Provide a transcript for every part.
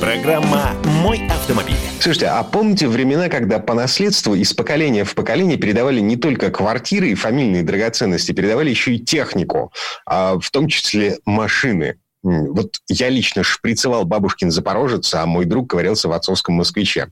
Программа «Мой автомобиль». Слушайте, а помните времена, когда по наследству из поколения в поколение передавали не только квартиры и фамильные драгоценности, передавали еще и технику, а в том числе машины? Вот я лично шприцевал бабушкин Запорожец, а мой друг ковырялся в отцовском москвиче.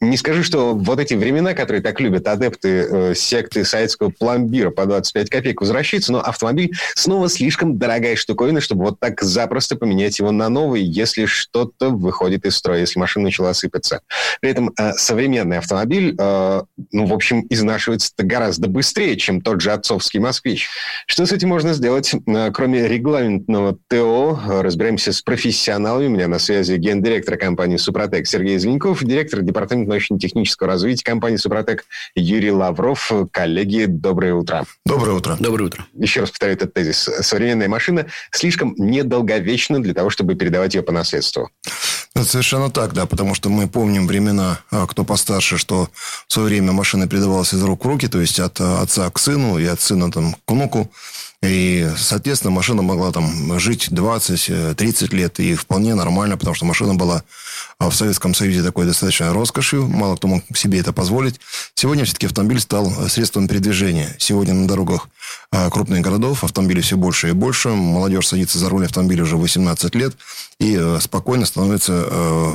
Не скажу, что вот эти времена, которые так любят адепты э, секты советского пломбира по 25 копеек возвращаются, но автомобиль снова слишком дорогая штуковина, чтобы вот так запросто поменять его на новый, если что-то выходит из строя, если машина начала сыпаться. При этом э, современный автомобиль, э, ну, в общем, изнашивается гораздо быстрее, чем тот же отцовский москвич. Что с этим можно сделать? Э, Кроме регламентного ТО, э, разбираемся с профессионалами. У меня на связи гендиректор компании «Супротек» Сергей Зеленков, директор департамента научно-технического развития компании «Супротек» Юрий Лавров. Коллеги, доброе утро. Доброе утро. Доброе утро. Еще раз повторю этот тезис. Современная машина слишком недолговечна для того, чтобы передавать ее по наследству. Это совершенно так, да, потому что мы помним времена, а, кто постарше, что в свое время машина передавалась из рук в руки, то есть от а, отца к сыну и от сына там, к внуку. И, соответственно, машина могла там жить 20-30 лет. И вполне нормально, потому что машина была а, в Советском Союзе такой достаточно роскошью. Мало кто мог себе это позволить. Сегодня все-таки автомобиль стал средством передвижения. Сегодня на дорогах а, крупных городов автомобилей все больше и больше. Молодежь садится за руль автомобиля уже 18 лет и э, спокойно становится э,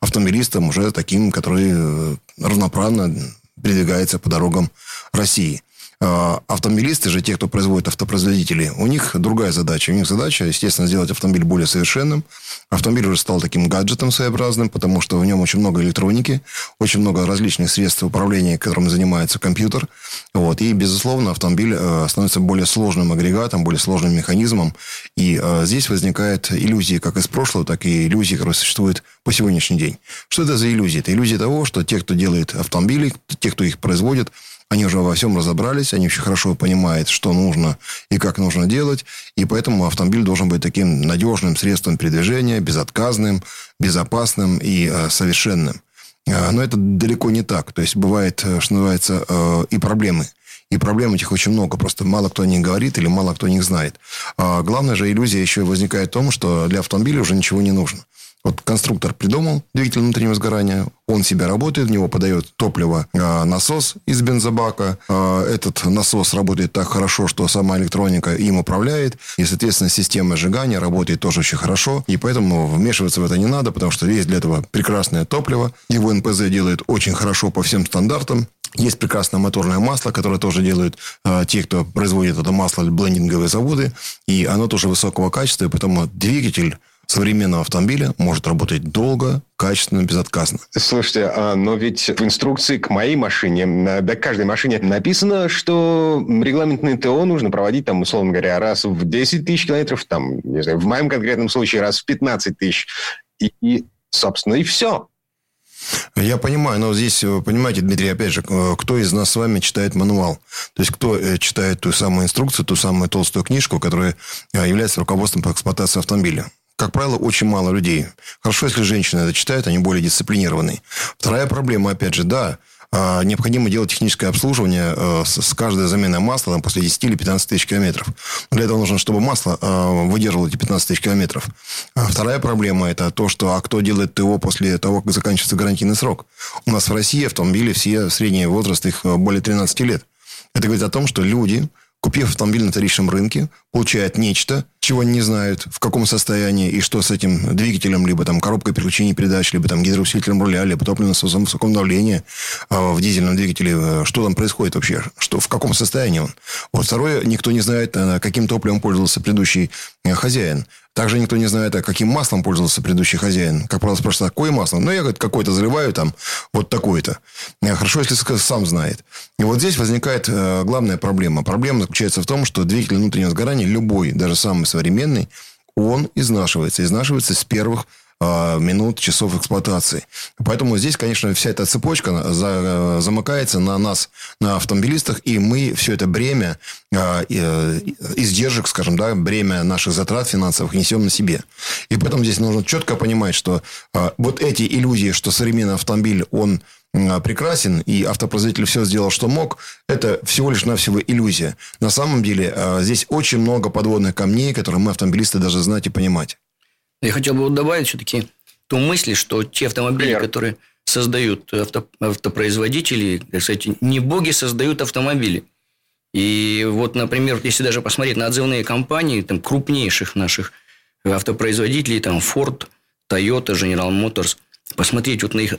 автомобилистом уже таким, который э, равноправно передвигается по дорогам России. А, Автомобилисты же, те, кто производит автопроизводители, у них другая задача. У них задача, естественно, сделать автомобиль более совершенным. Автомобиль уже стал таким гаджетом своеобразным, потому что в нем очень много электроники, очень много различных средств управления, которым занимается компьютер. Вот. И, безусловно, автомобиль э, становится более сложным агрегатом, более сложным механизмом. И э, здесь возникает иллюзии как из прошлого, так и иллюзии, которые существуют по сегодняшний день. Что это за иллюзии? Это иллюзия того, что те, кто делает автомобили, те, кто их производит, они уже во всем разобрались, они очень хорошо понимают, что нужно и как нужно делать. И поэтому автомобиль должен быть таким надежным средством передвижения, безотказным, безопасным и э, совершенным. Э, Но это далеко не так. То есть, бывает, э, что называется, э, и проблемы. И проблем этих очень много. Просто мало кто о них говорит или мало кто о них знает. А главная же иллюзия еще возникает в том, что для автомобиля уже ничего не нужно. Вот конструктор придумал двигатель внутреннего сгорания, он себе работает, в него подает топливо э, насос из бензобака. Э, этот насос работает так хорошо, что сама электроника им управляет. И, соответственно, система сжигания работает тоже очень хорошо. И поэтому вмешиваться в это не надо, потому что есть для этого прекрасное топливо. Его НПЗ делает очень хорошо по всем стандартам. Есть прекрасное моторное масло, которое тоже делают э, те, кто производит это масло, блендинговые заводы. И оно тоже высокого качества, и поэтому двигатель современного автомобиля может работать долго, качественно, безотказно. Слушайте, а, но ведь в инструкции к моей машине, на- да к каждой машине написано, что регламентное ТО нужно проводить, там, условно говоря, раз в 10 тысяч километров, там, не знаю, в моем конкретном случае раз в 15 тысяч. И, и, собственно, и все. Я понимаю, но здесь, вы понимаете, Дмитрий, опять же, э, кто из нас с вами читает мануал? То есть, кто э, читает ту самую инструкцию, ту самую толстую книжку, которая э, является руководством по эксплуатации автомобиля? Как правило, очень мало людей. Хорошо, если женщины это читают, они более дисциплинированные. Вторая проблема, опять же, да, а, необходимо делать техническое обслуживание э, с каждой заменой масла там, после 10 или 15 тысяч километров. Для этого нужно, чтобы масло э, выдерживало эти 15 тысяч километров. А Вторая проблема – это то, что а кто делает ТО после того, как заканчивается гарантийный срок. У нас в России автомобили все средний возраст их э, более 13 лет. Это говорит о том, что люди, купив автомобиль на вторичном рынке, получают нечто, чего не знают, в каком состоянии и что с этим двигателем, либо там коробкой переключения передач, либо там гидроусилителем руля, либо топливным насосом высокого давления а, в дизельном двигателе, э, что там происходит вообще, что, в каком состоянии он. Вот второе, никто не знает, э, каким топливом пользовался предыдущий э, хозяин. Также никто не знает, а каким маслом пользовался предыдущий хозяин. Как правило, спрашивают, какое масло? Ну, я, говорит, какое-то заливаю там, вот такое-то. Э, Хорошо, если сам знает. И вот здесь возникает э, главная проблема. Проблема заключается в том, что двигатель внутреннего сгорания, любой, даже самый современный, он изнашивается. Изнашивается с первых минут, часов эксплуатации. Поэтому здесь, конечно, вся эта цепочка за, замыкается на нас, на автомобилистах, и мы все это бремя э, издержек, скажем, да, бремя наших затрат финансовых несем на себе. И поэтому здесь нужно четко понимать, что э, вот эти иллюзии, что современный автомобиль, он прекрасен, и автопроизводитель все сделал, что мог, это всего лишь навсего иллюзия. На самом деле, здесь очень много подводных камней, которые мы, автомобилисты, даже знать и понимать. Я хотел бы добавить все-таки ту мысль, что те автомобили, Пример. которые создают авто, автопроизводители, кстати, не боги создают автомобили. И вот, например, если даже посмотреть на отзывные компании там, крупнейших наших автопроизводителей, там Ford, Toyota, General Motors, посмотреть вот на их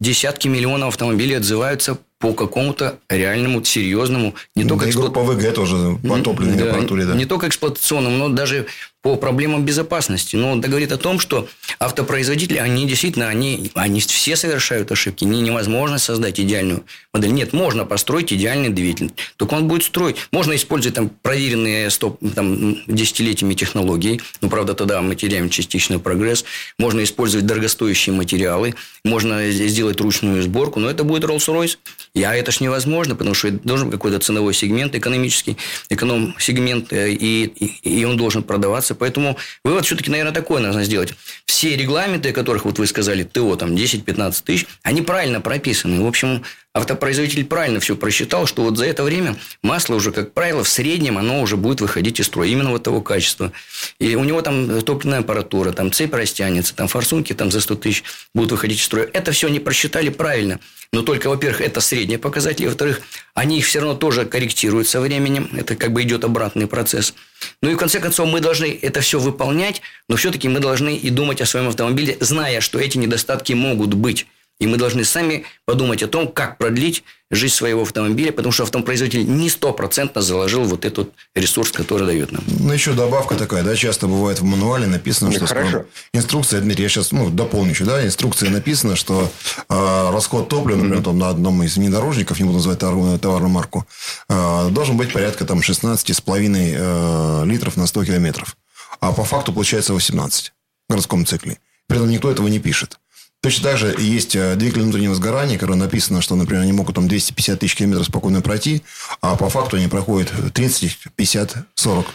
десятки миллионов автомобилей отзываются по какому-то реальному, серьезному, не только... Да эксплуат... группа ВГ тоже по топливной да, аппаратуре, да. Не только эксплуатационному, но даже по проблемам безопасности. Но это говорит о том, что автопроизводители, они действительно, они, они все совершают ошибки. Не, невозможно создать идеальную модель. Нет, можно построить идеальный двигатель. Только он будет строить. Можно использовать там проверенные стоп, там, десятилетиями технологии. Но, правда, тогда мы теряем частичный прогресс. Можно использовать дорогостоящие материалы. Можно сделать ручную сборку. Но это будет Rolls-Royce. А это ж невозможно, потому что должен какой-то ценовой сегмент экономический, эконом-сегмент, э, и, и, и он должен продаваться. Поэтому вывод все-таки, наверное, такой нужно сделать. Все регламенты, о которых вот вы сказали, ТО, там 10-15 тысяч, они правильно прописаны. В общем, автопроизводитель правильно все просчитал, что вот за это время масло уже, как правило, в среднем оно уже будет выходить из строя. Именно вот того качества. И у него там топливная аппаратура, там цепь растянется, там форсунки там за 100 тысяч будут выходить из строя. Это все не просчитали правильно. Но только, во-первых, это средние показатели. Во-вторых, они их все равно тоже корректируют со временем. Это как бы идет обратный процесс. Ну и в конце концов мы должны это все выполнять, но все-таки мы должны и думать о своем автомобиле, зная, что эти недостатки могут быть. И мы должны сами подумать о том, как продлить жизнь своего автомобиля, потому что автопроизводитель не стопроцентно заложил вот этот ресурс, который дает нам. Ну, еще добавка такая, да, часто бывает в мануале написано, что... Хорошо. Инструкция, Дмитрий, я сейчас ну, дополню еще, да, инструкция написано, что э, расход топлива, например, там, на одном из внедорожников, не буду называть товарную, товарную марку, э, должен быть порядка там 16,5 э, литров на 100 километров. А по факту получается 18 в городском цикле. При этом никто этого не пишет. Точно так же есть э, двигатели внутреннего сгорания, которые написано, что, например, они могут там 250 тысяч километров спокойно пройти, а по факту они проходят 30, 50, 40.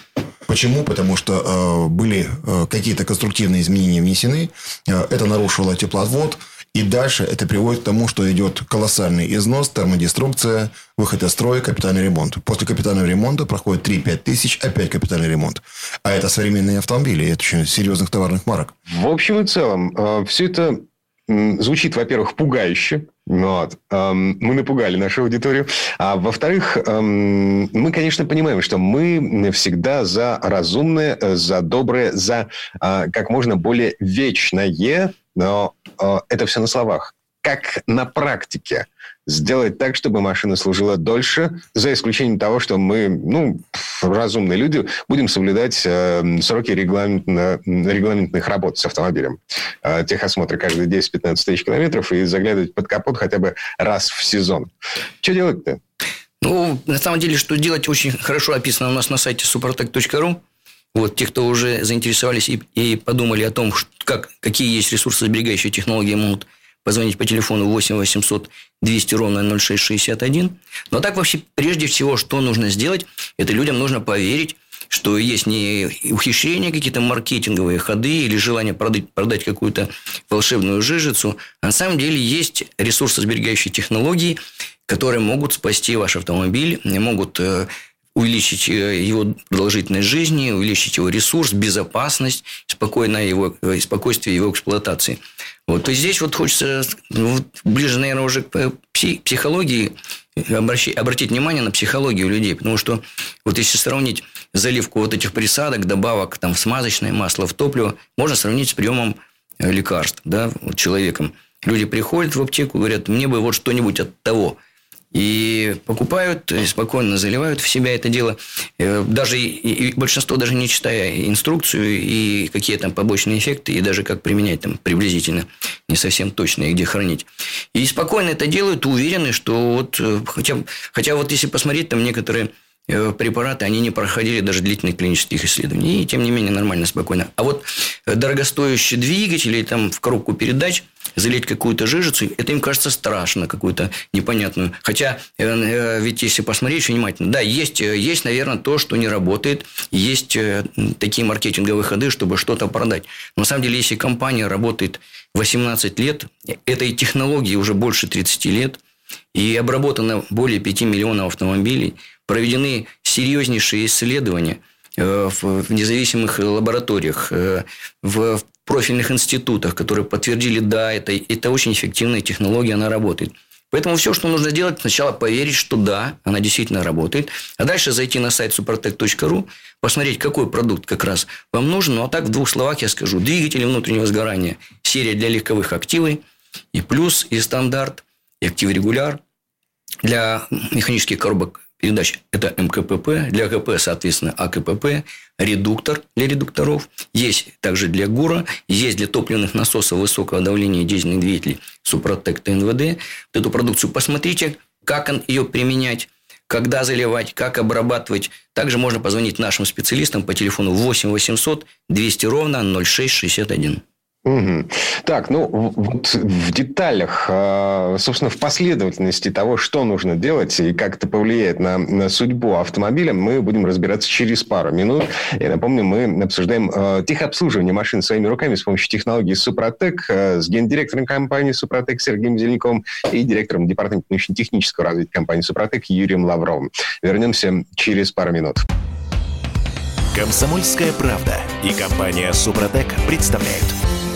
Почему? Потому что э, были э, какие-то конструктивные изменения внесены, э, это нарушило теплоотвод, и дальше это приводит к тому, что идет колоссальный износ, термодеструкция, выход из строя, капитальный ремонт. После капитального ремонта проходит 3-5 тысяч, опять капитальный ремонт. А это современные автомобили, это очень серьезных товарных марок. В общем и целом, э, все это звучит, во-первых, пугающе. Вот. Мы напугали нашу аудиторию. А во-вторых, мы, конечно, понимаем, что мы всегда за разумное, за доброе, за а, как можно более вечное, но а, это все на словах. Как на практике сделать так, чтобы машина служила дольше, за исключением того, что мы, ну, разумные люди, будем соблюдать э, сроки регламент, регламентных работ с автомобилем. Э, техосмотры каждые 10-15 тысяч километров и заглядывать под капот хотя бы раз в сезон. Что делать-то? Ну, на самом деле, что делать, очень хорошо описано у нас на сайте supertech.ru. Вот, те, кто уже заинтересовались и, и подумали о том, как, какие есть ресурсы сберегающие технологии, могут позвонить по телефону 8 800 200 ровно 0661. Но так вообще, прежде всего, что нужно сделать, это людям нужно поверить, что есть не ухищрения, какие-то маркетинговые ходы или желание продать, продать какую-то волшебную жижицу, а на самом деле есть ресурсосберегающие технологии, которые могут спасти ваш автомобиль, могут э, увеличить э, его продолжительность жизни, увеличить его ресурс, безопасность, спокойное его, э, спокойствие его эксплуатации. Вот, то здесь вот хочется ну, ближе, наверное, уже к психологии обращать, обратить внимание на психологию людей, потому что вот если сравнить заливку вот этих присадок, добавок там, в смазочное масло, в топливо, можно сравнить с приемом э, лекарств да, вот человеком. Люди приходят в аптеку, говорят, мне бы вот что-нибудь от того – и покупают, и спокойно заливают в себя это дело. Э, даже и, большинство даже не читая инструкцию и какие там побочные эффекты, и даже как применять там приблизительно, не совсем точно, и где хранить. И спокойно это делают, уверены, что вот, э, хотя, хотя вот если посмотреть, там некоторые препараты, они не проходили даже длительных клинических исследований. И, тем не менее, нормально, спокойно. А вот э, дорогостоящие двигатели, там в коробку передач залить какую-то жижицу, это им кажется страшно, какую-то непонятную. Хотя, ведь если посмотреть внимательно, да, есть, есть, наверное, то, что не работает. Есть такие маркетинговые ходы, чтобы что-то продать. Но, на самом деле, если компания работает 18 лет, этой технологии уже больше 30 лет – и обработано более 5 миллионов автомобилей, проведены серьезнейшие исследования э, в независимых лабораториях, э, в профильных институтах, которые подтвердили, да, это, это очень эффективная технология, она работает. Поэтому все, что нужно сделать, сначала поверить, что да, она действительно работает, а дальше зайти на сайт supertech.ru, посмотреть, какой продукт как раз вам нужен. Ну, а так в двух словах я скажу. Двигатели внутреннего сгорания, серия для легковых активы, и плюс, и стандарт – и актив-регуляр. Для механических коробок передач это МКПП, для КП, соответственно, АКПП, редуктор для редукторов, есть также для ГУРа, есть для топливных насосов высокого давления дизельных двигателей Супротек ТНВД. Вот эту продукцию посмотрите, как ее применять, когда заливать, как обрабатывать. Также можно позвонить нашим специалистам по телефону 8 800 200 ровно 0661. Угу. Так, ну вот в деталях, а, собственно, в последовательности того, что нужно делать и как это повлияет на, на судьбу автомобиля, мы будем разбираться через пару минут. Я напомню, мы обсуждаем э, техобслуживание машин своими руками с помощью технологии Супротек э, с гендиректором компании Супротек Сергеем Зеленковым и директором департамента научно-технического развития компании Супротек Юрием Лавровым. Вернемся через пару минут. Комсомольская правда и компания Супротек представляют –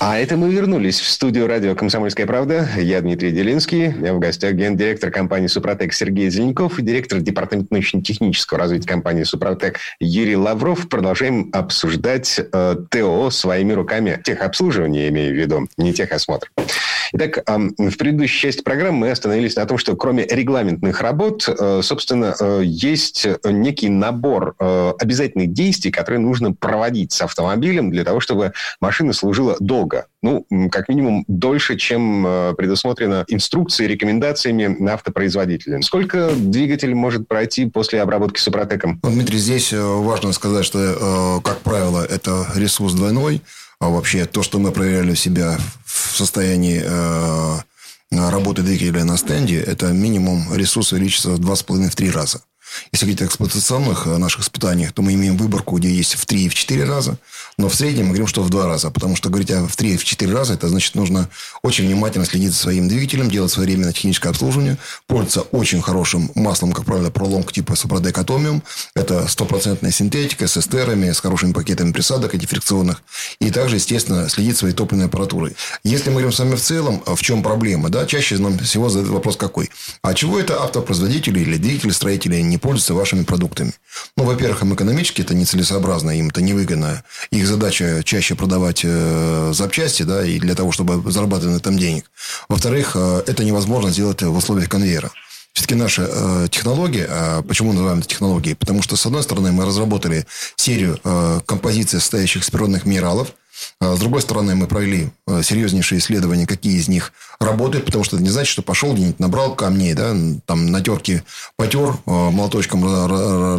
А это мы вернулись в студию радио «Комсомольская правда». Я Дмитрий Делинский. Я в гостях гендиректор компании «Супротек» Сергей Зеленков и директор департамента научно-технического развития компании «Супротек» Юрий Лавров. Продолжаем обсуждать э, ТО своими руками. Техобслуживание, имею в виду, не техосмотр. Итак, в предыдущей части программы мы остановились на том, что кроме регламентных работ, э, собственно, э, есть некий набор э, обязательных действий, которые нужно проводить с автомобилем для того, чтобы машина служила долго. Ну, как минимум, дольше, чем предусмотрено инструкцией, рекомендациями на автопроизводителя. Сколько двигатель может пройти после обработки супротеком? Ну, Дмитрий, здесь важно сказать, что, как правило, это ресурс двойной – а вообще то, что мы проверяли у себя в состоянии э, работы двигателя на стенде, это минимум ресурс увеличится в 2,5-3 раза. Если говорить о эксплуатационных э, наших испытаниях, то мы имеем выборку, где есть в 3 и в 4 раза. Но в среднем мы говорим, что в 2 раза. Потому что говорить в 3 и в 4 раза, это значит, нужно очень внимательно следить за своим двигателем, делать своевременное техническое обслуживание, пользоваться очень хорошим маслом, как правило, пролонг типа Супродек Атомиум. Это стопроцентная синтетика с эстерами, с хорошими пакетами присадок антифрикционных. И также, естественно, следить своей топливной аппаратурой. Если мы говорим с вами в целом, в чем проблема, да, чаще нам всего задают вопрос какой. А чего это автопроизводители или двигатели строители не пользуются вашими продуктами. Ну, во-первых, им экономически это нецелесообразно, им это невыгодно. Их задача чаще продавать э, запчасти, да, и для того, чтобы зарабатывать на этом денег. Во-вторых, э, это невозможно сделать в условиях конвейера. Все-таки наша э, технология, э, почему называем это технологией? Потому что, с одной стороны, мы разработали серию э, композиций, состоящих из природных минералов, а с другой стороны, мы провели э, серьезнейшие исследования, какие из них работают, потому что это не значит, что пошел где-нибудь, набрал камней, да, там на терке потер, э, молоточком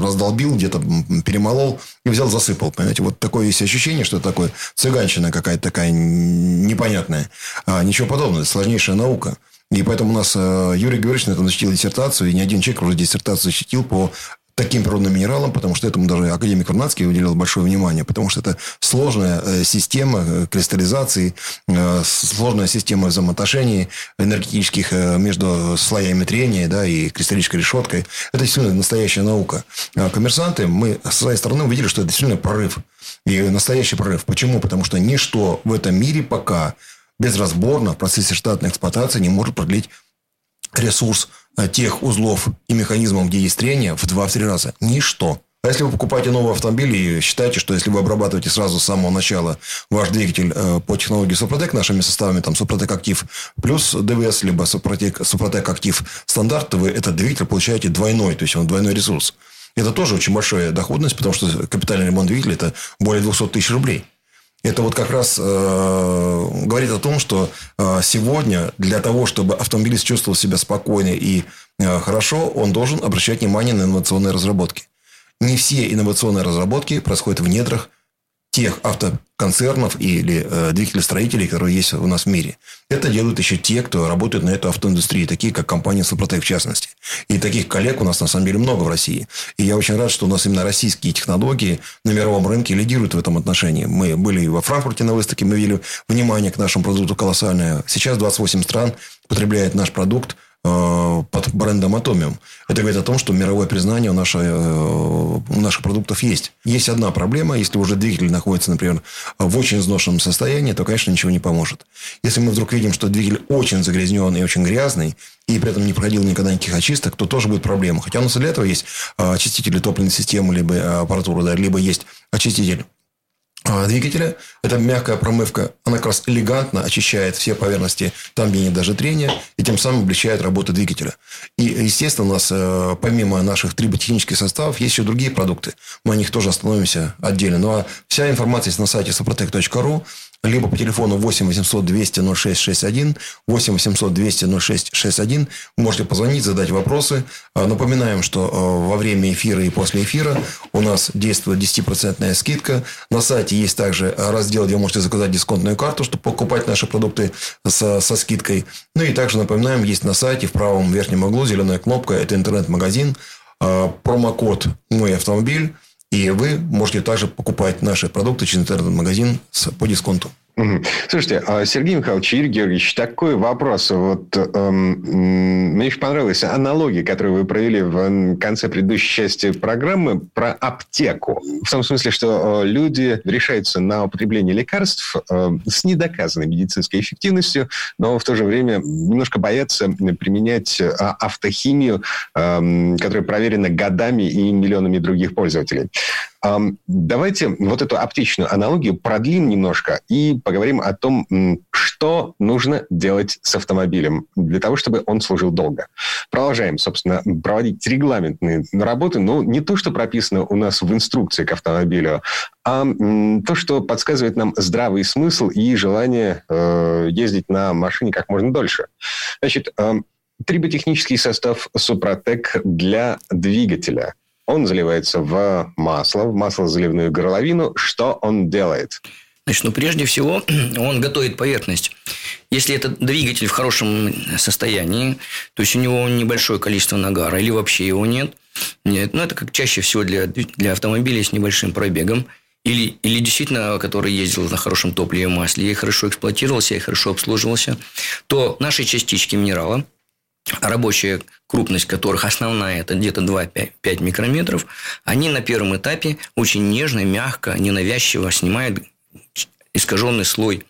раздолбил, где-то перемолол и взял, засыпал. Понимаете, вот такое есть ощущение, что это такое цыганщина какая-то такая непонятная. А ничего подобного, это сложнейшая наука. И поэтому у нас э, Юрий Георгиевич на этом защитил диссертацию, и ни один человек уже диссертацию защитил по таким природным минералам, потому что этому даже академик Вернадский уделил большое внимание, потому что это сложная э, система э, кристаллизации, э, сложная система взаимоотношений энергетических между слоями трения да, и кристаллической решеткой. Это действительно настоящая наука. А коммерсанты, мы со своей стороны увидели, что это действительно прорыв. И настоящий прорыв. Почему? Потому что ничто в этом мире пока безразборно в процессе штатной эксплуатации не может продлить ресурс тех узлов и механизмов, где есть трение, в 2-3 раза. Ничто. А если вы покупаете новый автомобиль и считаете, что если вы обрабатываете сразу с самого начала ваш двигатель э, по технологии Супротек нашими составами, там Супротек Актив плюс ДВС, либо Супротек, Супротек Актив стандарт, вы этот двигатель получаете двойной, то есть он двойной ресурс. Это тоже очень большая доходность, потому что капитальный ремонт двигателя – это более 200 тысяч рублей. Это вот как раз э, говорит о том, что э, сегодня для того, чтобы автомобилист чувствовал себя спокойно и э, хорошо, он должен обращать внимание на инновационные разработки. Не все инновационные разработки происходят в недрах тех автоконцернов или э, двигателестроителей, которые есть у нас в мире. Это делают еще те, кто работает на эту автоиндустрию, такие как компания Супротек в частности. И таких коллег у нас на самом деле много в России. И я очень рад, что у нас именно российские технологии на мировом рынке лидируют в этом отношении. Мы были во Франкфурте на выставке, мы видели внимание к нашему продукту колоссальное. Сейчас 28 стран потребляет наш продукт – под брендом Atomium. Это говорит о том, что мировое признание у, нашей, э, у наших продуктов есть. Есть одна проблема. Если уже двигатель находится, например, в очень изношенном состоянии, то, конечно, ничего не поможет. Если мы вдруг видим, что двигатель очень загрязненный и очень грязный, и при этом не проходил никогда никаких очисток, то тоже будет проблема. Хотя у нас для этого есть э, очистители топливной системы, либо аппаратуры, да, либо есть очиститель двигателя. Это мягкая промывка. Она как раз элегантно очищает все поверхности там, где нет даже трения, и тем самым облегчает работу двигателя. И, естественно, у нас э, помимо наших триботехнических составов есть еще другие продукты. Мы о них тоже остановимся отдельно. Ну, а вся информация есть на сайте soprotec.ru либо по телефону 8 800 200 0661, 8 800 200 0661. Вы можете позвонить, задать вопросы. А, напоминаем, что а, во время эфира и после эфира у нас действует 10% скидка. На сайте есть также раздел, где вы можете заказать дисконтную карту, чтобы покупать наши продукты со, со скидкой. Ну и также напоминаем, есть на сайте в правом верхнем углу зеленая кнопка, это интернет-магазин, а, промокод «Мой автомобиль», и вы можете также покупать наши продукты через интернет-магазин по дисконту. Слушайте, а, Сергей Михайлович, Юрий Георгиевич, такой вопрос. Вот эм, мне очень понравилась аналогия, которую вы провели в конце предыдущей части программы про аптеку. В том смысле, что э, люди решаются на употребление лекарств э, с недоказанной медицинской эффективностью, но в то же время немножко боятся применять э, автохимию, э, которая проверена годами и миллионами других пользователей. Давайте вот эту оптичную аналогию продлим немножко и поговорим о том, что нужно делать с автомобилем для того, чтобы он служил долго. Продолжаем, собственно, проводить регламентные работы, но не то, что прописано у нас в инструкции к автомобилю, а то, что подсказывает нам здравый смысл и желание э, ездить на машине как можно дольше. Значит, триботехнический состав Супротек для двигателя – он заливается в масло, в маслозаливную горловину. Что он делает? Значит, ну, прежде всего, он готовит поверхность. Если это двигатель в хорошем состоянии, то есть у него небольшое количество нагара или вообще его нет, нет, ну, это как чаще всего для, для автомобилей с небольшим пробегом, или, или действительно, который ездил на хорошем топливе и масле, и хорошо эксплуатировался, и хорошо обслуживался, то наши частички минерала – рабочая крупность которых основная это где-то 2-5 микрометров, они на первом этапе очень нежно, мягко, ненавязчиво снимают искаженный слой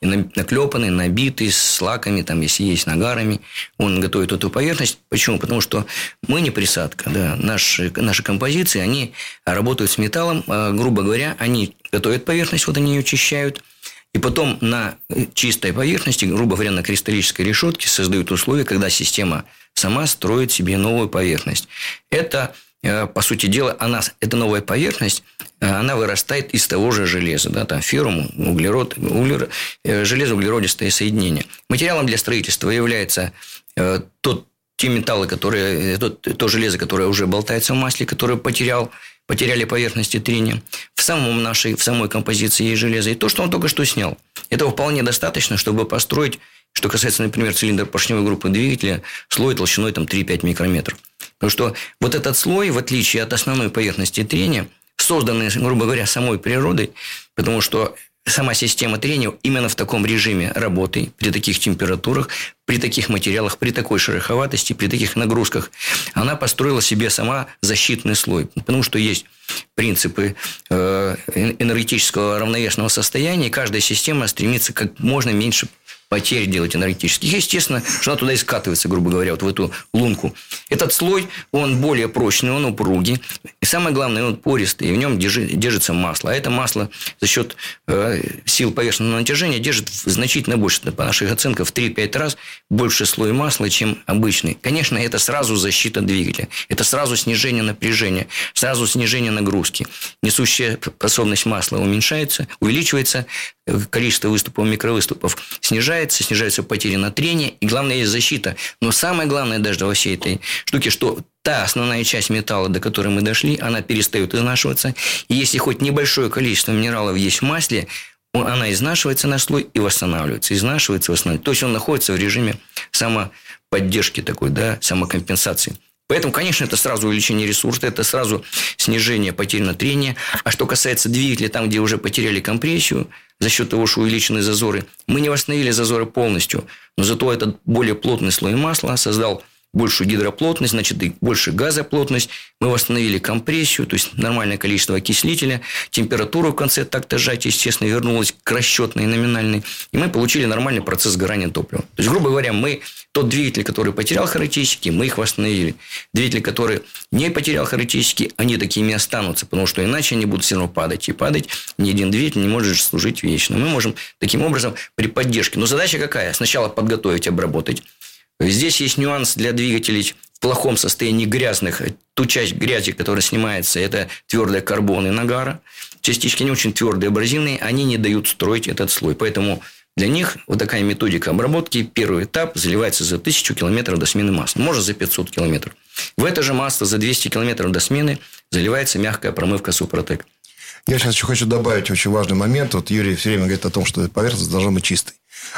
наклепанный, набитый, с лаками, там, если есть нагарами. Он готовит эту поверхность. Почему? Потому что мы не присадка. Да. Наши, наши композиции, они работают с металлом. А, грубо говоря, они готовят поверхность, вот они ее очищают – и потом на чистой поверхности, грубо говоря, на кристаллической решетке создают условия, когда система сама строит себе новую поверхность. Это, э, по сути дела, она, эта новая поверхность, она вырастает из того же железа. Да, там феррум, углерод, углер, э, железо-углеродистое соединение. Материалом для строительства является тот, те металлы, которые, то, то железо, которое уже болтается в масле, которое потерял потеряли поверхности трения. В, самом нашей, в самой композиции есть железо. И то, что он только что снял. Этого вполне достаточно, чтобы построить, что касается, например, цилиндра поршневой группы двигателя, слой толщиной там, 3-5 микрометров. Потому что вот этот слой, в отличие от основной поверхности трения, созданный, грубо говоря, самой природой, потому что сама система трения именно в таком режиме работы, при таких температурах, при таких материалах, при такой шероховатости, при таких нагрузках, она построила себе сама защитный слой. Потому что есть принципы э, энергетического равновесного состояния, и каждая система стремится как можно меньше потерь делать энергетических. Естественно, что она туда и скатывается, грубо говоря, вот в эту лунку. Этот слой, он более прочный, он упругий. И самое главное, он пористый, и в нем держится масло. А это масло за счет э, сил поверхностного натяжения держит значительно больше, по наших оценкам, в 3-5 раз больше слой масла, чем обычный. Конечно, это сразу защита двигателя. Это сразу снижение напряжения, сразу снижение нагрузки. Несущая способность масла уменьшается, увеличивается, количество выступов, микровыступов снижается, снижаются потери на трение, и главное, есть защита. Но самое главное даже во всей этой штуке, что та основная часть металла, до которой мы дошли, она перестает изнашиваться. И если хоть небольшое количество минералов есть в масле, она изнашивается на слой и восстанавливается, изнашивается, восстанавливается. То есть он находится в режиме самоподдержки такой, да, самокомпенсации. Поэтому, конечно, это сразу увеличение ресурса, это сразу снижение потерь на трение. А что касается двигателя, там, где уже потеряли компрессию, за счет того, что увеличены зазоры, мы не восстановили зазоры полностью, но зато этот более плотный слой масла создал большую гидроплотность, значит, и больше газоплотность. Мы восстановили компрессию, то есть нормальное количество окислителя. Температура в конце такта сжатия, естественно, вернулась к расчетной номинальной. И мы получили нормальный процесс сгорания топлива. То есть, грубо говоря, мы тот двигатель, который потерял характеристики, мы их восстановили. Двигатели, которые не потерял характеристики, они такими останутся, потому что иначе они будут все равно падать. И падать ни один двигатель не может служить вечно. Мы можем таким образом при поддержке. Но задача какая? Сначала подготовить, обработать. Здесь есть нюанс для двигателей в плохом состоянии грязных. Ту часть грязи, которая снимается, это твердые карбоны нагара. Частички не очень твердые, абразивные, они не дают строить этот слой. Поэтому для них вот такая методика обработки. Первый этап заливается за 1000 километров до смены масла. Может, за 500 километров. В это же масло за 200 километров до смены заливается мягкая промывка Супротек. Я сейчас еще хочу добавить очень важный момент. Вот Юрий все время говорит о том, что поверхность должна быть чистой.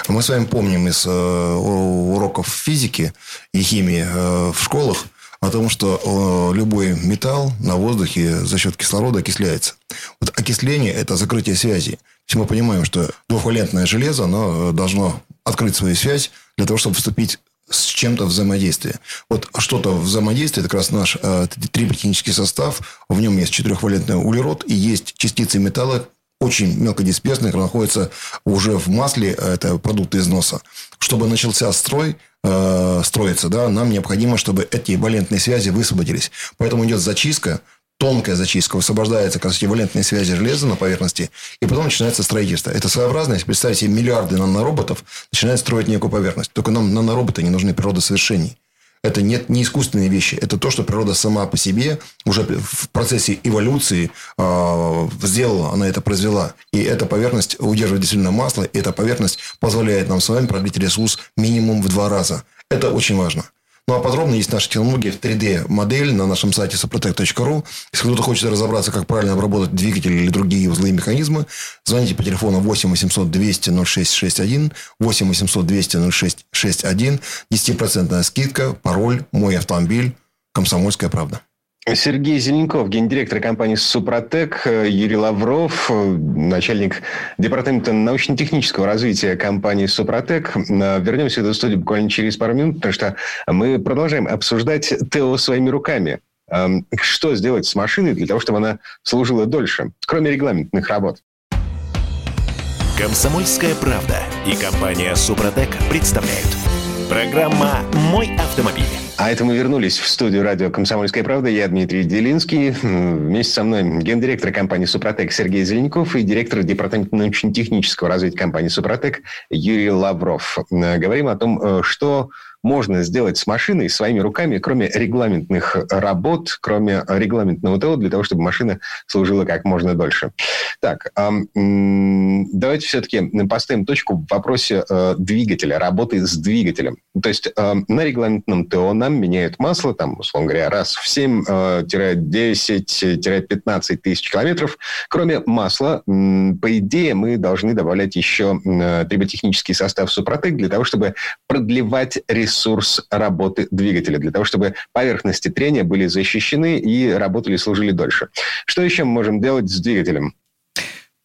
Мы с вами помним из э, уроков физики и химии э, в школах о том, что э, любой металл на воздухе за счет кислорода окисляется. Вот окисление – это закрытие связи. То мы понимаем, что двухвалентное железо оно должно открыть свою связь для того, чтобы вступить с чем-то взаимодействие. Вот что-то взаимодействие, это как раз наш э, триботехнический состав. В нем есть четырехвалентный углерод и есть частицы металла, очень мелкодисперсных, находятся уже в масле, это продукты износа. Чтобы начался строй, э, строиться, да, нам необходимо, чтобы эти валентные связи высвободились. Поэтому идет зачистка, тонкая зачистка, высвобождается как раз эти валентные связи железа на поверхности, и потом начинается строительство. Это своеобразно, если представить себе миллиарды нанороботов, начинают строить некую поверхность. Только нам нанороботы не нужны природа совершений. Это нет, не искусственные вещи. Это то, что природа сама по себе уже в процессе эволюции э, сделала, она это произвела. И эта поверхность удерживает действительно масло, и эта поверхность позволяет нам с вами продлить ресурс минимум в два раза. Это очень важно. Ну, а подробно есть наша технология 3D-модель на нашем сайте suprotec.ru. Если кто-то хочет разобраться, как правильно обработать двигатель или другие узлы и механизмы, звоните по телефону 8 800 200 0661, 8 800 200 0661, 10% скидка, пароль «Мой автомобиль», «Комсомольская правда». Сергей Зеленков, гендиректор компании «Супротек», Юрий Лавров, начальник департамента научно-технического развития компании «Супротек». Вернемся в эту студию буквально через пару минут, потому что мы продолжаем обсуждать ТО своими руками. Эм, что сделать с машиной для того, чтобы она служила дольше, кроме регламентных работ? Комсомольская правда и компания «Супротек» представляют. Программа «Мой автомобиль». А это мы вернулись в студию радио «Комсомольская правда». Я Дмитрий Делинский. Вместе со мной гендиректор компании «Супротек» Сергей Зеленков и директор департамента научно-технического развития компании «Супротек» Юрий Лавров. Говорим о том, э, что можно сделать с машиной своими руками, кроме регламентных работ, кроме регламентного ТО, для того, чтобы машина служила как можно дольше. Так, давайте все-таки поставим точку в вопросе э, двигателя, работы с двигателем. То есть на регламентном ТО нам меняют масло, там, условно говоря, раз в 7-10-15 э, тысяч километров. Кроме масла, по идее, мы должны добавлять еще триботехнический состав Супротек для того, чтобы продлевать ресурс ресурс работы двигателя, для того, чтобы поверхности трения были защищены и работали, служили дольше. Что еще мы можем делать с двигателем?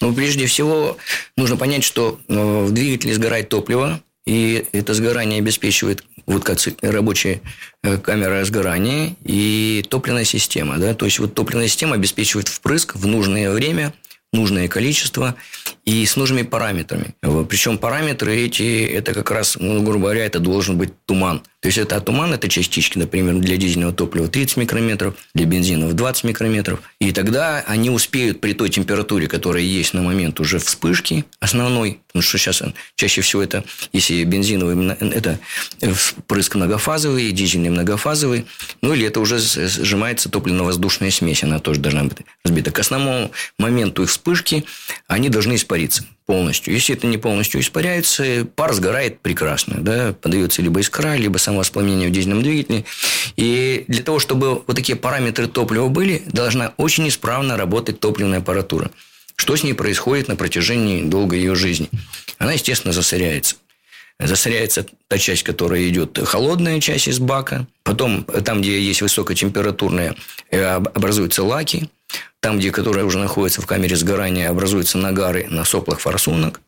Ну, прежде всего, нужно понять, что э, в двигателе сгорает топливо, и это сгорание обеспечивает вот как рабочая э, камера сгорания и топливная система. Да? То есть, вот топливная система обеспечивает впрыск в нужное время – нужное количество и с нужными параметрами. Причем параметры эти, это как раз, ну, грубо говоря, это должен быть туман. То есть, это туман, это частички, например, для дизельного топлива 30 микрометров, для бензина 20 микрометров. И тогда они успеют при той температуре, которая есть на момент уже вспышки основной, потому что сейчас чаще всего это, если бензиновый, это впрыск многофазовый, дизельный многофазовый, ну или это уже сжимается топливно-воздушная смесь, она тоже должна быть разбита. К основному моменту их вспышки они должны испариться полностью. Если это не полностью испаряется, пар сгорает прекрасно. Да? Подается либо искра, либо самовоспламенение в дизельном двигателе. И для того, чтобы вот такие параметры топлива были, должна очень исправно работать топливная аппаратура. Что с ней происходит на протяжении долгой ее жизни? Она, естественно, засоряется. Засоряется та часть, которая идет холодная часть из бака. Потом, там, где есть высокотемпературная, э, образуются лаки. Там, где которая уже находится в камере сгорания, образуются нагары на соплах форсунок.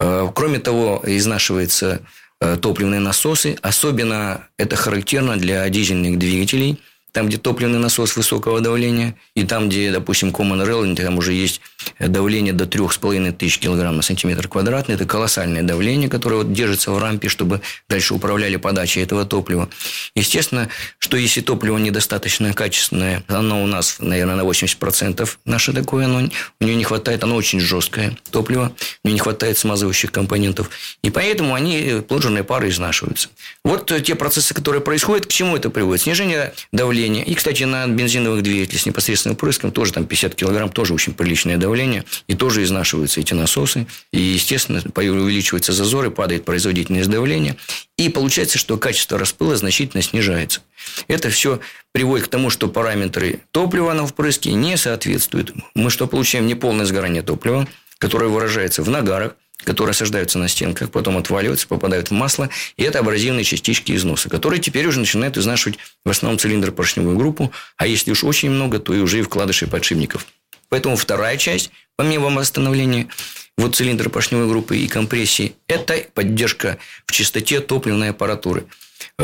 Э, кроме того, изнашиваются э, топливные насосы. Особенно это характерно для дизельных двигателей – там, где топливный насос высокого давления, и там, где, допустим, Common Rail, там уже есть давление до 3,5 тысяч килограмм на сантиметр квадратный. Это колоссальное давление, которое вот держится в рампе, чтобы дальше управляли подачей этого топлива. Естественно, что если топливо недостаточно качественное, оно у нас, наверное, на 80% наше такое, оно, у нее не хватает, оно очень жесткое топливо, у нее не хватает смазывающих компонентов. И поэтому они, плоджерные пары, изнашиваются. Вот те процессы, которые происходят, к чему это приводит? Снижение давления. И, кстати, на бензиновых двигателях с непосредственным впрыском тоже там 50 килограмм, тоже очень приличное давление. И тоже изнашиваются эти насосы. И, естественно, увеличиваются зазоры, падает производительность давления. И получается, что качество распыла значительно снижается. Это все приводит к тому, что параметры топлива на впрыске не соответствуют. Мы что получаем? Неполное сгорание топлива, которое выражается в нагарах, которые осаждаются на стенках, потом отваливаются, попадают в масло, и это абразивные частички износа, которые теперь уже начинают изнашивать в основном цилиндр поршневую группу, а если уж очень много, то и уже и вкладыши подшипников. Поэтому вторая часть, помимо восстановления вот цилиндра поршневой группы и компрессии, это поддержка в чистоте топливной аппаратуры –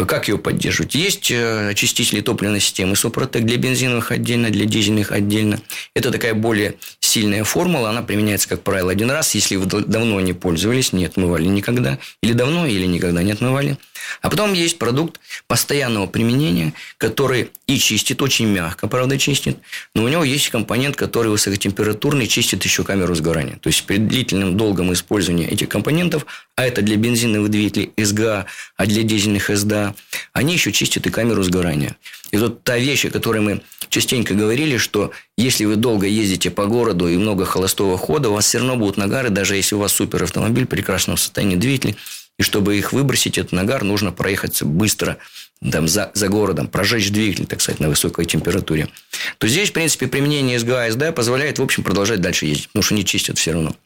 как ее поддерживать? Есть э, очистители топливной системы Супротек для бензиновых отдельно, для дизельных отдельно. Это такая более сильная формула. Она применяется, как правило, один раз. Если вы давно не пользовались, не отмывали никогда. Или давно, или никогда не отмывали. А потом есть продукт постоянного применения, который и чистит, очень мягко, правда, чистит. Но у него есть компонент, который высокотемпературный, чистит еще камеру сгорания. То есть, при длительном, долгом использовании этих компонентов, а это для бензиновых двигателей СГА, а для дизельных СДА, они еще чистят и камеру сгорания. И вот та вещь, о которой мы частенько говорили, что если вы долго ездите по городу и много холостого хода, у вас все равно будут нагары, даже если у вас супер автомобиль, прекрасного состояния двигателя, и чтобы их выбросить, этот нагар, нужно проехаться быстро там, за, за городом, прожечь двигатель, так сказать, на высокой температуре. То здесь, в принципе, применение СГА, СД позволяет, в общем, продолжать дальше ездить, потому что не чистят все равно.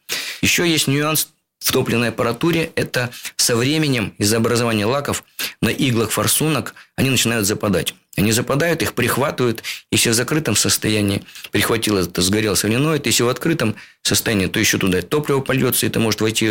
Еще есть нюанс в топливной аппаратуре, это со временем из-за образования лаков на иглах форсунок они начинают западать. Они западают, их прихватывают. Если в закрытом состоянии прихватило, это сгорел соленоид. Если в открытом состоянии, то еще туда топливо польется, это может войти,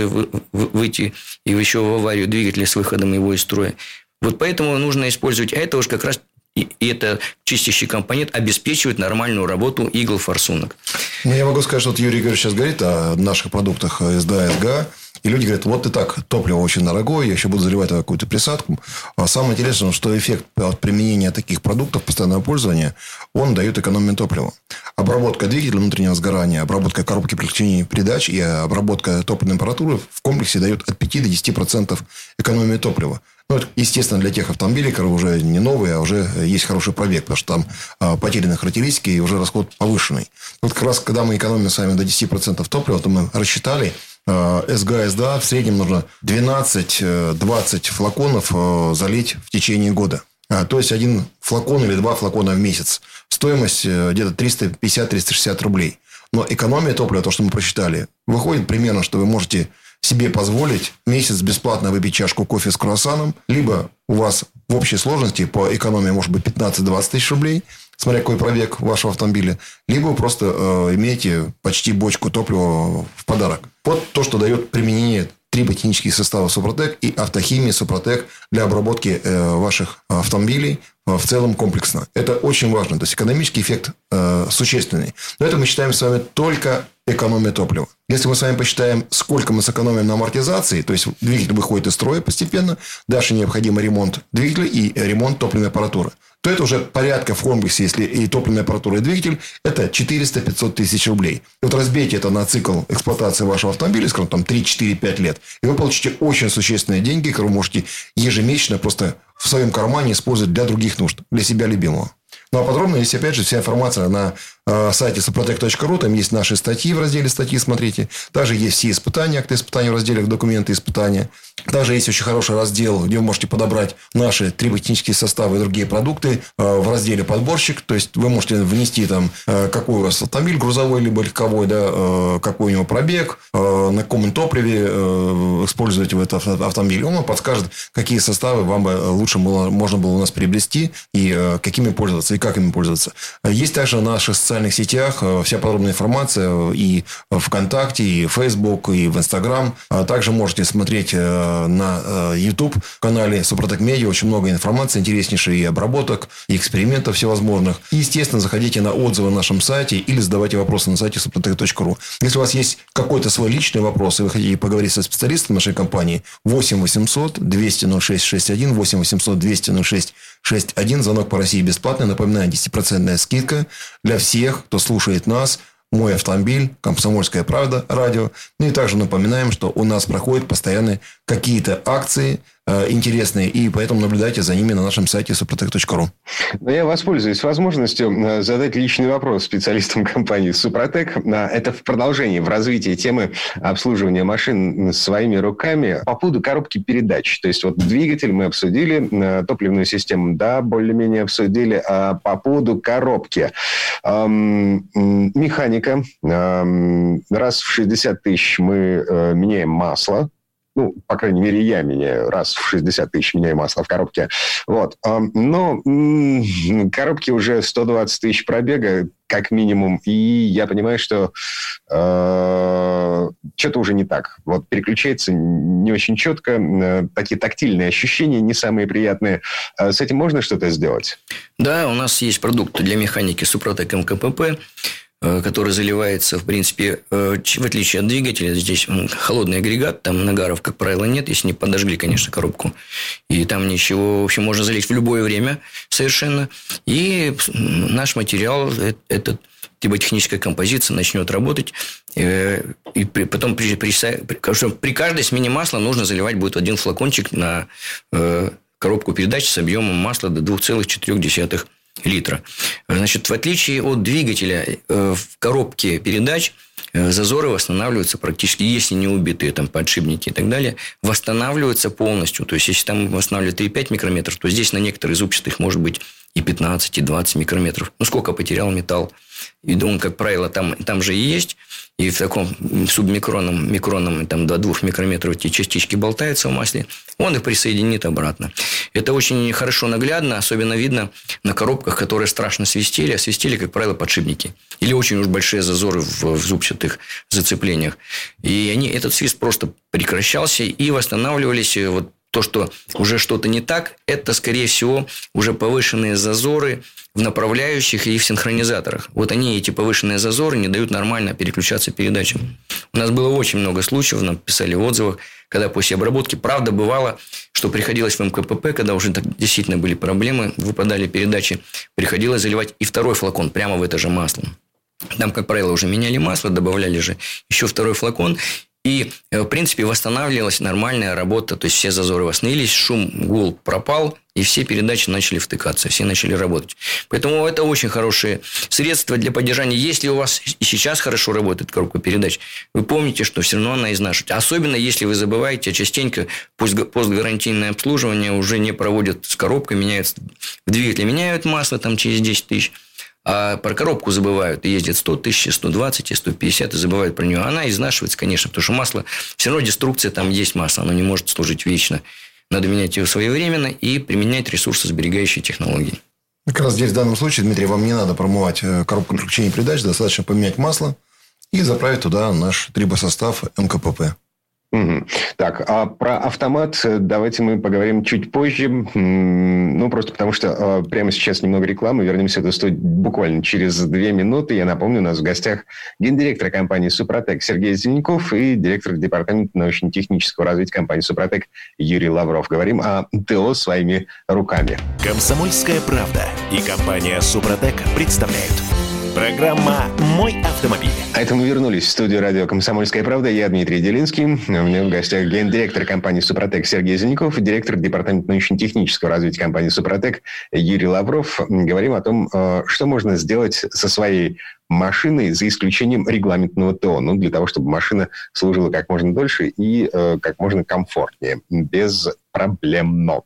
выйти и еще в аварию двигателя с выходом его из строя. Вот поэтому нужно использовать, а это уж как раз и это чистящий компонент обеспечивает нормальную работу игл форсунок. Ну, я могу сказать, что вот Юрий Игоревич сейчас говорит о наших продуктах СДА, СГА. И люди говорят, вот и так, топливо очень дорогое, я еще буду заливать какую-то присадку. А самое интересное, что эффект от применения таких продуктов постоянного пользования, он дает экономию топлива. Обработка двигателя внутреннего сгорания, обработка коробки переключений передач и обработка топливной температуры в комплексе дает от 5 до 10% экономии топлива. Ну, это, естественно, для тех автомобилей, которые уже не новые, а уже есть хороший пробег, потому что там а, потеряны характеристики и уже расход повышенный. Вот как раз, когда мы экономим с вами до 10% топлива, то мы рассчитали, а, СГА, СДА в среднем нужно 12-20 э, флаконов э, залить в течение года. То есть, один флакон или два флакона в месяц. Стоимость э, где-то 350-360 рублей. Но экономия топлива, то, что мы просчитали, выходит примерно, что вы можете себе позволить месяц бесплатно выпить чашку кофе с круассаном, либо у вас в общей сложности по экономии может быть 15-20 тысяч рублей, смотря какой пробег вашего автомобиля, либо вы просто э, имеете почти бочку топлива в подарок. Вот то, что дает применение три ботанических состава Супротек и автохимии Супротек для обработки э, ваших автомобилей в целом комплексно. Это очень важно. То есть, экономический эффект э, существенный. Но это мы считаем с вами только экономия топлива. Если мы с вами посчитаем, сколько мы сэкономим на амортизации, то есть двигатель выходит из строя постепенно, дальше необходим ремонт двигателя и ремонт топливной аппаратуры, то это уже порядка в комплексе, если и топливная аппаратура, и двигатель, это 400-500 тысяч рублей. И вот разбейте это на цикл эксплуатации вашего автомобиля, скажем, там 3-4-5 лет, и вы получите очень существенные деньги, которые вы можете ежемесячно просто в своем кармане использовать для других нужд, для себя любимого. Ну, а подробно есть, опять же, вся информация на сайте suprotec.ru, там есть наши статьи в разделе статьи, смотрите. Также есть все испытания, акты испытания в разделе документы испытания. Также есть очень хороший раздел, где вы можете подобрать наши триботехнические составы и другие продукты э, в разделе подборщик. То есть вы можете внести там, э, какой у вас автомобиль, грузовой либо легковой, да, э, какой у него пробег, на каком топливе используете в этот автомобиль. Он вам подскажет, какие составы вам бы лучше было, можно было у нас приобрести и какими пользоваться, и как ими пользоваться. Есть также в наших социальных сетях вся подробная информация и в ВКонтакте, и Facebook, и в Instagram. Также можете смотреть на YouTube канале Супротек Медиа очень много информации интереснейшей и обработок, и экспериментов всевозможных. И, естественно, заходите на отзывы на нашем сайте или задавайте вопросы на сайте suprotec.ru. Если у вас есть какой-то свой личный вопрос, и вы хотите поговорить со специалистом нашей компании, 8 800 200 06 61, 8 800 200 06 61, звонок по России бесплатный. Напоминаю, 10% скидка для всех, кто слушает нас – мой автомобиль, Комсомольская правда, радио. Ну и также напоминаем, что у нас проходят постоянные какие-то акции интересные, и поэтому наблюдайте за ними на нашем сайте suprotec.ru. Но я воспользуюсь возможностью э, задать личный вопрос специалистам компании Супротек. Это в продолжении, в развитии темы обслуживания машин своими руками по поводу коробки передач. То есть, вот двигатель мы обсудили, э, топливную систему, да, более-менее обсудили, а по поводу коробки. Механика механика. Раз в 60 тысяч мы э, меняем масло. Ну, по крайней мере, я меняю. Раз в 60 тысяч меняю масло в коробке. Вот. Но коробки уже 120 тысяч пробега, как минимум. И я понимаю, что э, что-то уже не так. Вот переключается не очень четко. Э, такие тактильные ощущения не самые приятные. Э, с этим можно что-то сделать? Да, у нас есть продукты для механики Супротек МКПП. Э, который заливается, в принципе, э, в отличие от двигателя, здесь холодный агрегат, там нагаров, как правило, нет, если не подожгли, конечно, коробку. И там ничего, в общем, можно залить в любое время совершенно. И наш материал, э, этот либо техническая композиция начнет работать, и потом при, при, при каждой смене масла нужно заливать будет один флакончик на коробку передач с объемом масла до 2,4 литра. Значит, в отличие от двигателя э, в коробке передач э, зазоры восстанавливаются практически, если не убитые там подшипники и так далее, восстанавливаются полностью. То есть, если там восстанавливают 3,5 микрометров, то здесь на некоторых зубчатых может быть и 15, и 20 микрометров. Ну, сколько потерял металл. И он, как правило, там, там же и есть. И в таком субмикронном, микронном, там до 2 микрометров эти частички болтаются в масле. Он их присоединит обратно. Это очень хорошо наглядно. Особенно видно на коробках, которые страшно свистели. А свистели, как правило, подшипники. Или очень уж большие зазоры в, в зубчатых зацеплениях. И они, этот свист просто прекращался и восстанавливались вот то, что уже что-то не так, это, скорее всего, уже повышенные зазоры в направляющих и в синхронизаторах. Вот они, эти повышенные зазоры, не дают нормально переключаться передачам. У нас было очень много случаев, нам писали в отзывах, когда после обработки, правда, бывало, что приходилось в МКПП, когда уже так действительно были проблемы, выпадали передачи, приходилось заливать и второй флакон прямо в это же масло. Там, как правило, уже меняли масло, добавляли же еще второй флакон. И, э, в принципе, восстанавливалась нормальная работа. То есть, все зазоры восстановились, шум, гул пропал, и все передачи начали втыкаться, все начали работать. Поэтому это очень хорошие средства для поддержания. Если у вас и сейчас хорошо работает коробка передач, вы помните, что все равно она изнашивает. Особенно, если вы забываете, частенько постгарантийное обслуживание уже не проводят с коробкой, меняют в двигателе, меняют масло там через 10 тысяч – а про коробку забывают. Ездят 100 тысяч, 120 и 150 и забывают про нее. Она изнашивается, конечно, потому что масло... Все равно деструкция, там есть масло. Оно не может служить вечно. Надо менять его своевременно и применять ресурсосберегающие технологии. Как раз здесь в данном случае, Дмитрий, вам не надо промывать э, коробку переключения передач. Достаточно поменять масло и заправить туда наш трибосостав МКПП. Так, а про автомат давайте мы поговорим чуть позже. Ну, просто потому что а, прямо сейчас немного рекламы. Вернемся до студии буквально через две минуты. Я напомню, у нас в гостях гендиректор компании «Супротек» Сергей Зеленков и директор департамента научно-технического развития компании «Супротек» Юрий Лавров. Говорим о ТО своими руками. Комсомольская правда и компания «Супротек» представляют – Программа «Мой автомобиль». А это мы вернулись в студию радио «Комсомольская правда». Я Дмитрий Делинский. У меня в гостях гендиректор компании «Супротек» Сергей Зеленков, директор департамента научно-технического развития компании «Супротек» Юрий Лавров. Говорим о том, э, что можно сделать со своей машины за исключением регламентного ТО, ну, для того, чтобы машина служила как можно дольше и э, как можно комфортнее, без проблемно.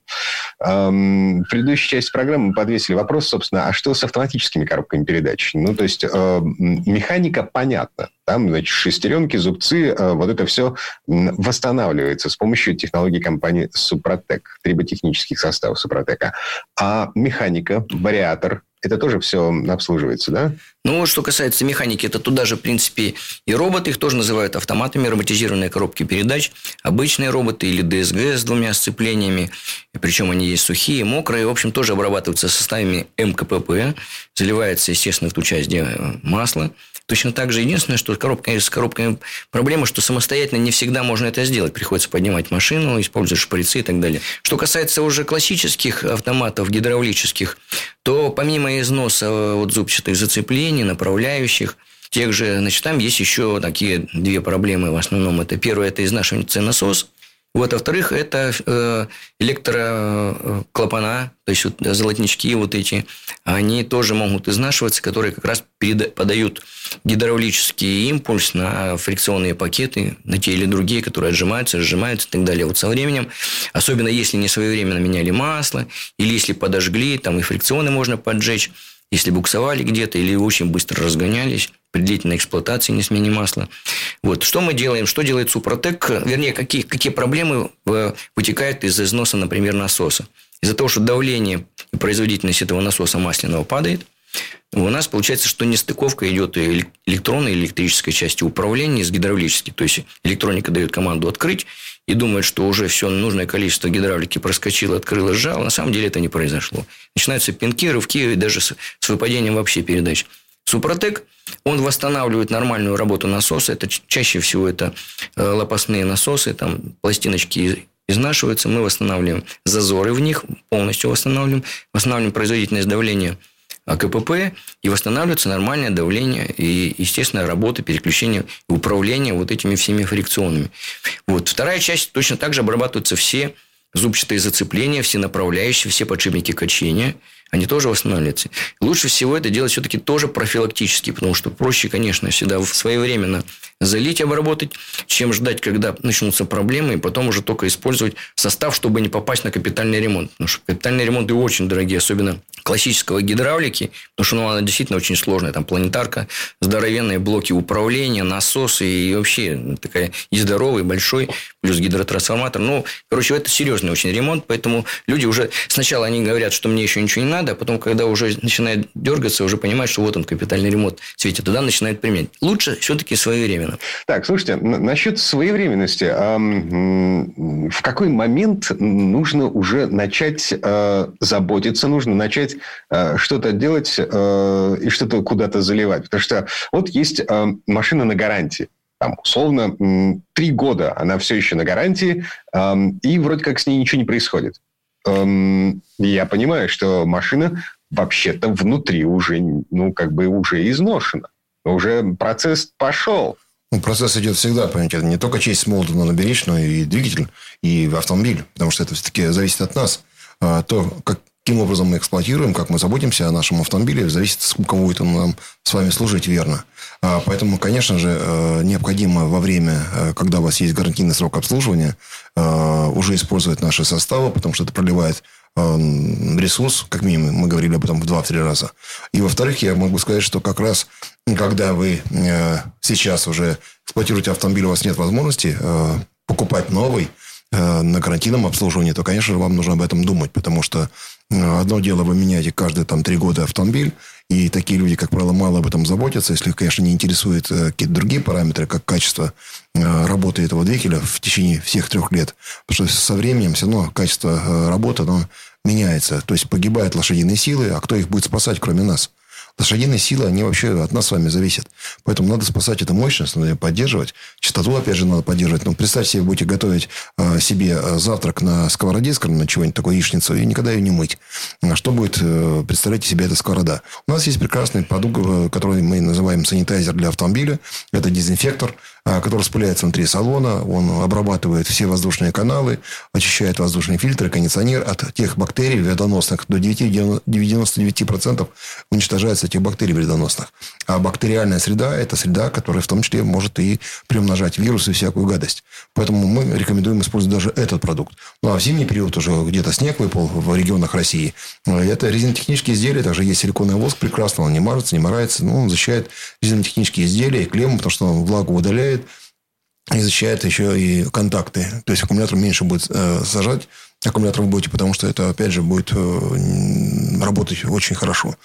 Эм, предыдущей части программы мы подвесили вопрос, собственно, а что с автоматическими коробками передач? Ну, то есть э, механика понятна. Там, значит, шестеренки, зубцы, э, вот это все восстанавливается с помощью технологий компании Супротек, триботехнических составов Супротека. А механика, вариатор, это тоже все обслуживается, да? Ну, что касается механики, это туда же, в принципе, и роботы, их тоже называют автоматами, роботизированные коробки передач, обычные роботы или ДСГ с двумя сцеплениями, причем они есть сухие, мокрые, в общем, тоже обрабатываются составами МКПП, заливается, естественно, в ту часть, где масло, Точно так же единственное, что коробка, с коробками проблема, что самостоятельно не всегда можно это сделать. Приходится поднимать машину, использовать шприцы и так далее. Что касается уже классических автоматов гидравлических, то помимо износа э, вот зубчатых зацеплений, направляющих, тех же, значит, там есть еще такие две проблемы в основном. Это первое, это изнашивается насос – вот, а во-вторых, это э, электроклапана, то есть вот золотнички вот эти, они тоже могут изнашиваться, которые как раз подают гидравлический импульс на фрикционные пакеты, на те или другие, которые отжимаются, сжимаются и так далее. Вот со временем, особенно если не своевременно меняли масло, или если подожгли, там и фрикционы можно поджечь, если буксовали где-то или очень быстро разгонялись при длительной эксплуатации, не смене масла. Вот. Что мы делаем? Что делает Супротек? Вернее, какие, какие проблемы э, вытекают из износа, например, насоса? Из-за того, что давление и производительность этого насоса масляного падает, у нас получается, что нестыковка идет и электронной, и электрической части управления с гидравлической. То есть, электроника дает команду открыть и думает, что уже все нужное количество гидравлики проскочило, открыло, сжало. На самом деле это не произошло. Начинаются пинки, рывки, даже с, с выпадением вообще передач. Супротек, он восстанавливает нормальную работу насоса. Это чаще всего это э, лопастные насосы, там пластиночки изнашиваются, мы восстанавливаем зазоры в них, полностью восстанавливаем, восстанавливаем производительность давления АКПП, и восстанавливается нормальное давление и, естественно, работа, переключение управление вот этими всеми фрикционами. Вот. Вторая часть точно так же обрабатываются все зубчатые зацепления, все направляющие, все подшипники качения – они тоже восстанавливаются. Лучше всего это делать все-таки тоже профилактически, потому что проще, конечно, всегда своевременно залить, обработать, чем ждать, когда начнутся проблемы, и потом уже только использовать состав, чтобы не попасть на капитальный ремонт. Потому что капитальные ремонты очень дорогие, особенно классического гидравлики, потому что ну, она действительно очень сложная. Там планетарка, здоровенные блоки управления, насосы и вообще такая и здоровый, большой, плюс гидротрансформатор. Ну, короче, это серьезный очень ремонт, поэтому люди уже сначала они говорят, что мне еще ничего не надо, а потом, когда уже начинает дергаться, уже понимают, что вот он капитальный ремонт светит, тогда начинают применять. Лучше все-таки своевременно. Так, слушайте, насчет своевременности. В какой момент нужно уже начать э, заботиться, нужно начать э, что-то делать э, и что-то куда-то заливать? Потому что вот есть машина на гарантии там, условно, три года она все еще на гарантии, и вроде как с ней ничего не происходит. Я понимаю, что машина вообще-то внутри уже, ну, как бы уже изношена. Уже процесс пошел. Ну, процесс идет всегда, понимаете, это не только честь молота на беречь, но и двигатель, и автомобиль, потому что это все-таки зависит от нас. А то, каким образом мы эксплуатируем, как мы заботимся о нашем автомобиле, зависит, будет он нам с вами служить верно. А, поэтому, конечно же, э, необходимо во время, э, когда у вас есть гарантийный срок обслуживания, э, уже использовать наши составы, потому что это проливает ресурс, как минимум, мы говорили об этом в 2-3 раза. И, во-вторых, я могу сказать, что как раз когда вы сейчас уже эксплуатируете автомобиль, у вас нет возможности покупать новый на гарантийном обслуживании, то, конечно же, вам нужно об этом думать, потому что одно дело вы меняете каждые там три года автомобиль, и такие люди, как правило, мало об этом заботятся, если, конечно, не интересуют какие-то другие параметры, как качество работы этого двигателя в течение всех трех лет. Потому что со временем все равно качество работы, оно меняется. То есть погибают лошадиные силы, а кто их будет спасать, кроме нас? Лошадиные силы, они вообще от нас с вами зависят. Поэтому надо спасать эту мощность, надо ее поддерживать. Частоту, опять же, надо поддерживать. Ну, представьте себе, будете готовить э, себе э, завтрак на сковороде, скажем, на чего-нибудь такое яичницу, и никогда ее не мыть. А что будет, э, представляете себе, эта сковорода? У нас есть прекрасный продукт, э, который мы называем санитайзер для автомобиля. Это дезинфектор. Который распыляется внутри салона. Он обрабатывает все воздушные каналы, очищает воздушные фильтры, кондиционер от тех бактерий вредоносных. До 99% уничтожается этих бактерий вредоносных. А бактериальная среда – это среда, которая в том числе может и приумножать вирусы и всякую гадость. Поэтому мы рекомендуем использовать даже этот продукт. Ну, а в зимний период уже где-то снег выпал в регионах России. Это резинотехнические изделия, также есть силиконовый воск прекрасно, он не мажется, не морается. Ну, он защищает резинотехнические изделия, клемму, потому что он влагу удаляет и защищает еще и контакты. То есть аккумулятор меньше будет э, сажать, аккумулятор вы будете, потому что это, опять же, будет э, работать очень хорошо.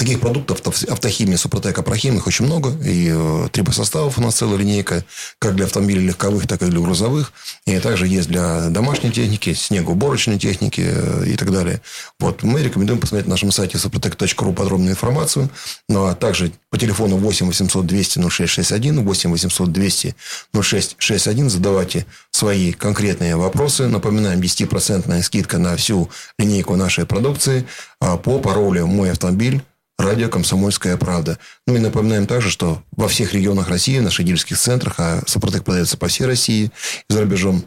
Таких продуктов автохимии, Супротек, Апрохим, их очень много. И э, трибосоставов у нас целая линейка, как для автомобилей легковых, так и для грузовых. И также есть для домашней техники, снегоуборочной техники э, и так далее. Вот мы рекомендуем посмотреть на нашем сайте suprotec.ru подробную информацию. Ну, а также по телефону 8 800 200 0661, 8 800 200 0661 задавайте свои конкретные вопросы. Напоминаем, 10% скидка на всю линейку нашей продукции а по паролю «Мой автомобиль» радио «Комсомольская правда». Ну и напоминаем также, что во всех регионах России, в наших дилерских центрах, а Супротек продается по всей России за рубежом,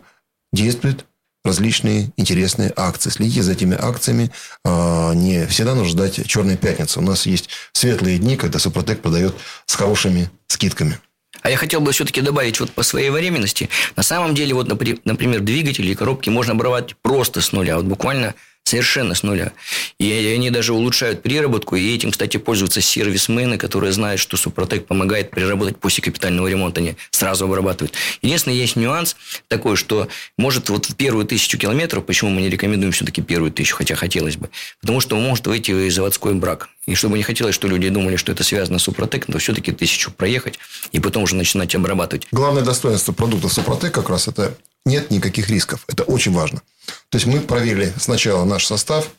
действуют различные интересные акции. Следите за этими акциями. А, не всегда нужно ждать черной пятницы. У нас есть светлые дни, когда Супротек продает с хорошими скидками. А я хотел бы все-таки добавить вот по своей временности. На самом деле, вот, например, двигатели и коробки можно обрабатывать просто с нуля. Вот буквально Совершенно с нуля. И они даже улучшают переработку. И этим, кстати, пользуются сервисмены, которые знают, что Супротек помогает переработать после капитального ремонта. Они сразу обрабатывают. Единственное, есть нюанс такой, что может вот в первую тысячу километров, почему мы не рекомендуем все-таки первую тысячу, хотя хотелось бы, потому что может выйти заводской брак. И чтобы не хотелось, что люди думали, что это связано с Супротеком, то все-таки тысячу проехать и потом уже начинать обрабатывать. Главное достоинство продукта Супротек как раз это нет никаких рисков. Это очень важно. То есть мы проверили сначала наш состав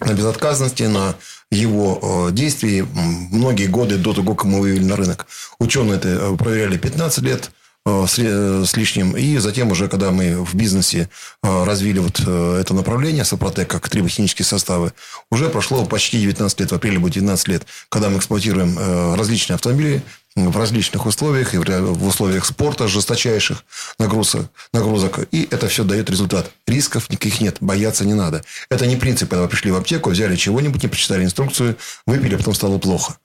на безотказности, на его э, действии многие годы до того, как мы вывели на рынок. Ученые это э, проверяли 15 лет с лишним. И затем уже, когда мы в бизнесе развили вот это направление Сопротек, как триботехнические составы, уже прошло почти 19 лет, в апреле будет 19 лет, когда мы эксплуатируем различные автомобили, в различных условиях, и в условиях спорта жесточайших нагрузок, нагрузок. И это все дает результат. Рисков никаких нет, бояться не надо. Это не принцип, когда вы пришли в аптеку, взяли чего-нибудь, не прочитали инструкцию, выпили, а потом стало плохо.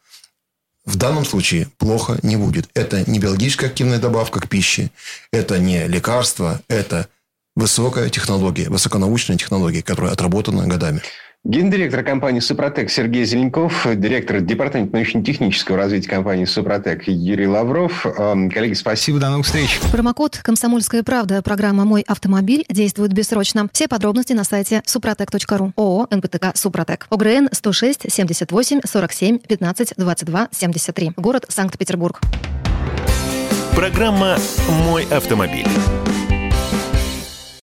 В данном случае плохо не будет. Это не биологическая активная добавка к пище, это не лекарство, это высокая технология, высоконаучная технология, которая отработана годами. Гендиректор компании «Супротек» Сергей Зеленков, директор департамента научно-технического развития компании «Супротек» Юрий Лавров. Эм, коллеги, спасибо, до новых встреч. Промокод «Комсомольская правда» программа «Мой автомобиль» действует бессрочно. Все подробности на сайте супротек.ру. ООО «НПТК Супротек». ОГРН 106 78 47 15 22 73. Город Санкт-Петербург. Программа «Мой автомобиль».